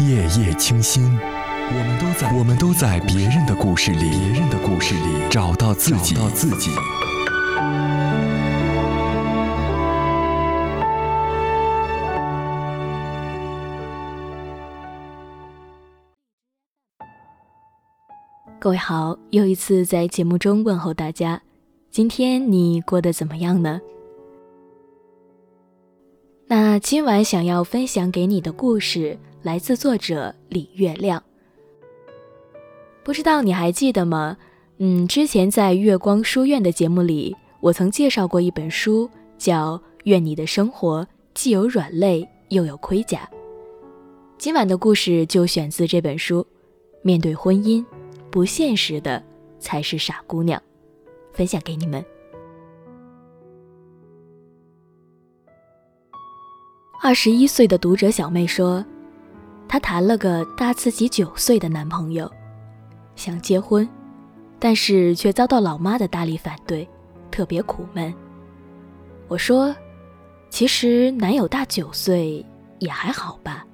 夜夜清心，我们都在我们都在别人的故事里，别人的故事里找到自己，找到自己。各位好，又一次在节目中问候大家，今天你过得怎么样呢？那今晚想要分享给你的故事来自作者李月亮。不知道你还记得吗？嗯，之前在月光书院的节目里，我曾介绍过一本书，叫《愿你的生活既有软肋又有盔甲》。今晚的故事就选自这本书。面对婚姻。不现实的才是傻姑娘，分享给你们。二十一岁的读者小妹说，她谈了个大自己九岁的男朋友，想结婚，但是却遭到老妈的大力反对，特别苦闷。我说，其实男友大九岁也还好吧。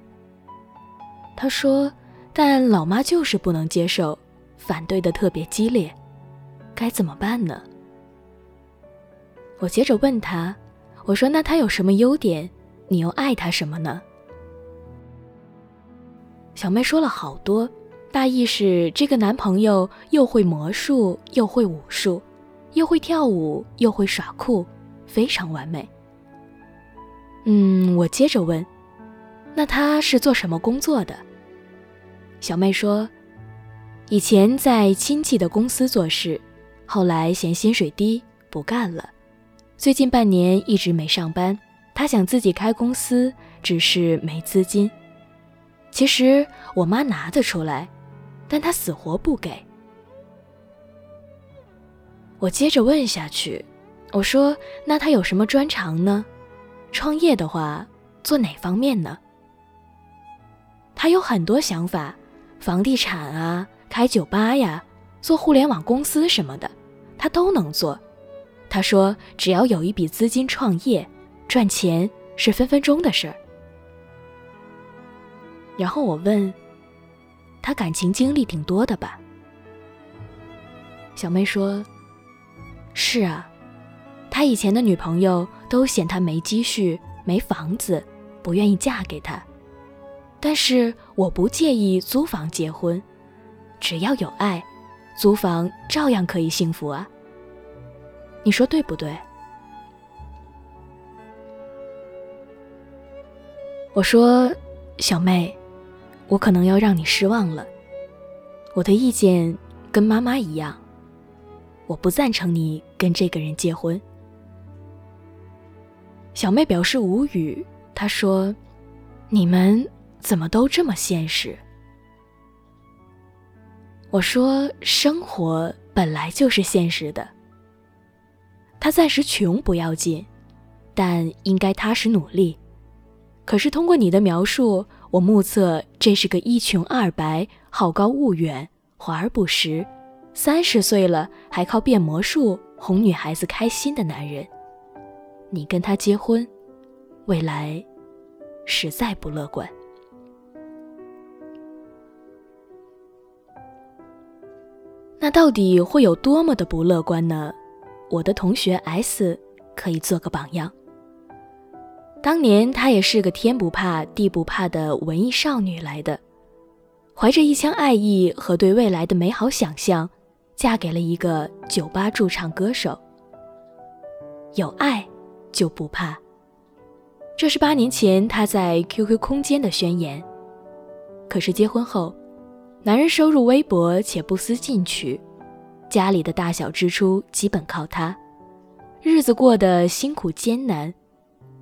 她说，但老妈就是不能接受。反对的特别激烈，该怎么办呢？我接着问他：“我说那他有什么优点？你又爱他什么呢？”小妹说了好多，大意是这个男朋友又会魔术，又会武术，又会跳舞，又会耍酷，非常完美。嗯，我接着问：“那他是做什么工作的？”小妹说。以前在亲戚的公司做事，后来嫌薪水低不干了。最近半年一直没上班，他想自己开公司，只是没资金。其实我妈拿得出来，但她死活不给。我接着问下去，我说：“那他有什么专长呢？创业的话，做哪方面呢？”他有很多想法，房地产啊。开酒吧呀，做互联网公司什么的，他都能做。他说，只要有一笔资金创业，赚钱是分分钟的事儿。然后我问，他感情经历挺多的吧？小妹说，是啊，他以前的女朋友都嫌他没积蓄、没房子，不愿意嫁给他。但是我不介意租房结婚。只要有爱，租房照样可以幸福啊。你说对不对？我说，小妹，我可能要让你失望了。我的意见跟妈妈一样，我不赞成你跟这个人结婚。小妹表示无语，她说：“你们怎么都这么现实？”我说：“生活本来就是现实的。他暂时穷不要紧，但应该踏实努力。可是通过你的描述，我目测这是个一穷二白、好高骛远、华而不实，三十岁了还靠变魔术哄女孩子开心的男人。你跟他结婚，未来实在不乐观。”那到底会有多么的不乐观呢？我的同学 S 可以做个榜样。当年她也是个天不怕地不怕的文艺少女来的，怀着一腔爱意和对未来的美好想象，嫁给了一个酒吧驻唱歌手。有爱就不怕，这是八年前她在 QQ 空间的宣言。可是结婚后。男人收入微薄且不思进取，家里的大小支出基本靠他，日子过得辛苦艰难，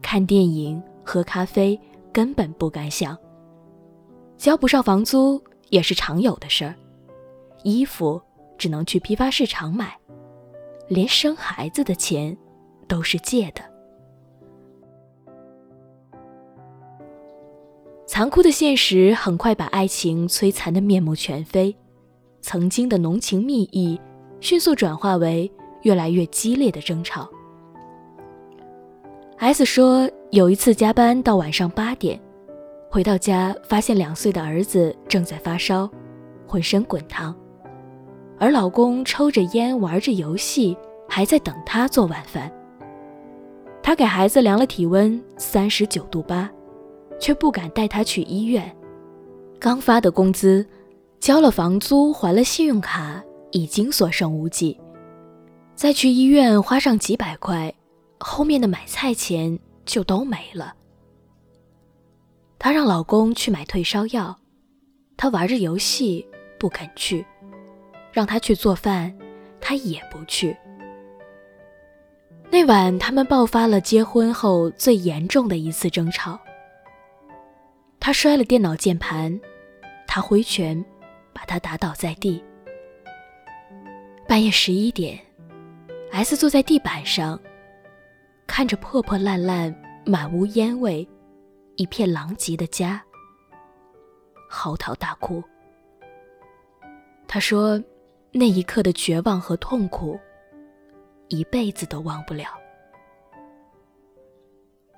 看电影、喝咖啡根本不敢想，交不上房租也是常有的事儿，衣服只能去批发市场买，连生孩子的钱都是借的。残酷的现实很快把爱情摧残的面目全非，曾经的浓情蜜意迅速转化为越来越激烈的争吵。S 说，有一次加班到晚上八点，回到家发现两岁的儿子正在发烧，浑身滚烫，而老公抽着烟玩着游戏，还在等她做晚饭。她给孩子量了体温，三十九度八，却不敢带他去医院。刚发的工资，交了房租，还了信用卡，已经所剩无几。再去医院花上几百块，后面的买菜钱就都没了。她让老公去买退烧药，他玩着游戏不肯去，让他去做饭，他也不去。那晚，他们爆发了结婚后最严重的一次争吵。他摔了电脑键盘，他挥拳把他打倒在地。半夜十一点。S 坐在地板上，看着破破烂烂、满屋烟味、一片狼藉的家，嚎啕大哭。他说：“那一刻的绝望和痛苦，一辈子都忘不了。”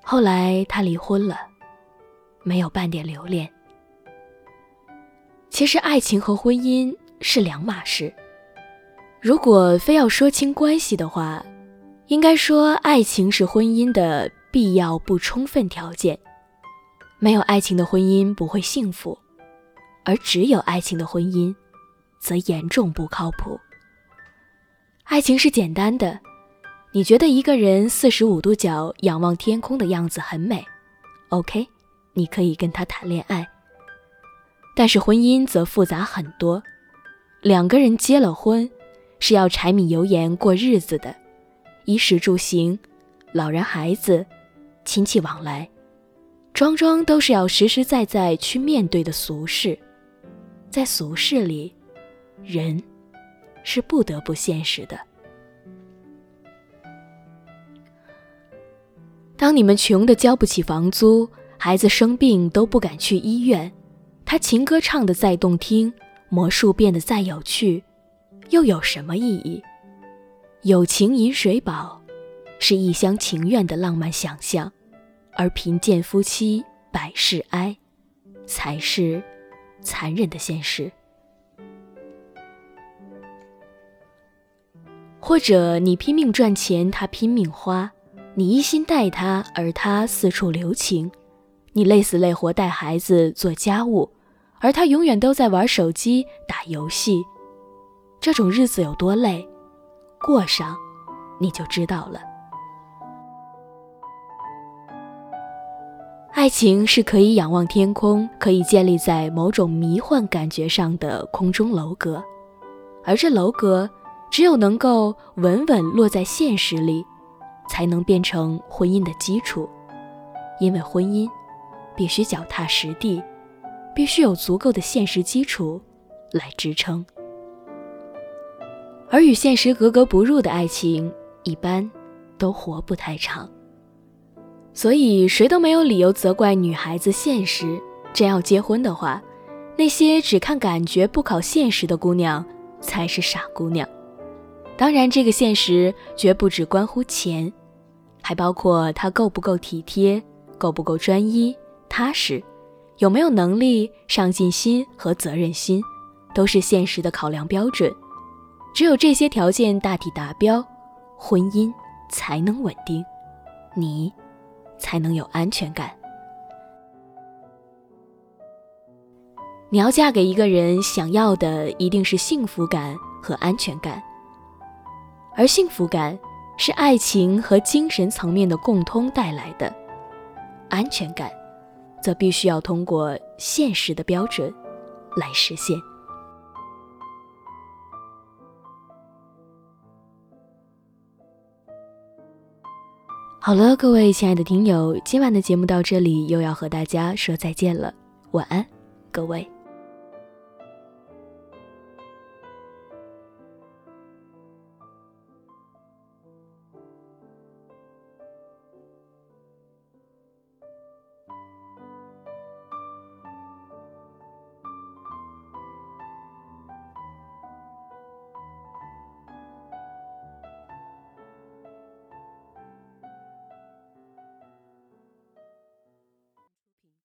后来他离婚了，没有半点留恋。其实，爱情和婚姻是两码事。如果非要说清关系的话，应该说爱情是婚姻的必要不充分条件。没有爱情的婚姻不会幸福，而只有爱情的婚姻，则严重不靠谱。爱情是简单的，你觉得一个人四十五度角仰望天空的样子很美，OK，你可以跟他谈恋爱。但是婚姻则复杂很多，两个人结了婚。是要柴米油盐过日子的，衣食住行，老人孩子，亲戚往来，桩桩都是要实实在在去面对的俗事。在俗世里，人是不得不现实的。当你们穷的交不起房租，孩子生病都不敢去医院，他情歌唱的再动听，魔术变得再有趣。又有什么意义？有情饮水饱，是一厢情愿的浪漫想象，而贫贱夫妻百事哀，才是残忍的现实。或者你拼命赚钱，他拼命花；你一心待他，而他四处留情；你累死累活带孩子做家务，而他永远都在玩手机打游戏。这种日子有多累，过上，你就知道了。爱情是可以仰望天空，可以建立在某种迷幻感觉上的空中楼阁，而这楼阁只有能够稳稳落在现实里，才能变成婚姻的基础。因为婚姻必须脚踏实地，必须有足够的现实基础来支撑。而与现实格格不入的爱情，一般都活不太长。所以，谁都没有理由责怪女孩子现实。真要结婚的话，那些只看感觉不考现实的姑娘，才是傻姑娘。当然，这个现实绝不只关乎钱，还包括他够不够体贴，够不够专一、踏实，有没有能力、上进心和责任心，都是现实的考量标准。只有这些条件大体达标，婚姻才能稳定，你才能有安全感。你要嫁给一个人，想要的一定是幸福感和安全感，而幸福感是爱情和精神层面的共通带来的，安全感则必须要通过现实的标准来实现。好了，各位亲爱的听友，今晚的节目到这里又要和大家说再见了，晚安，各位。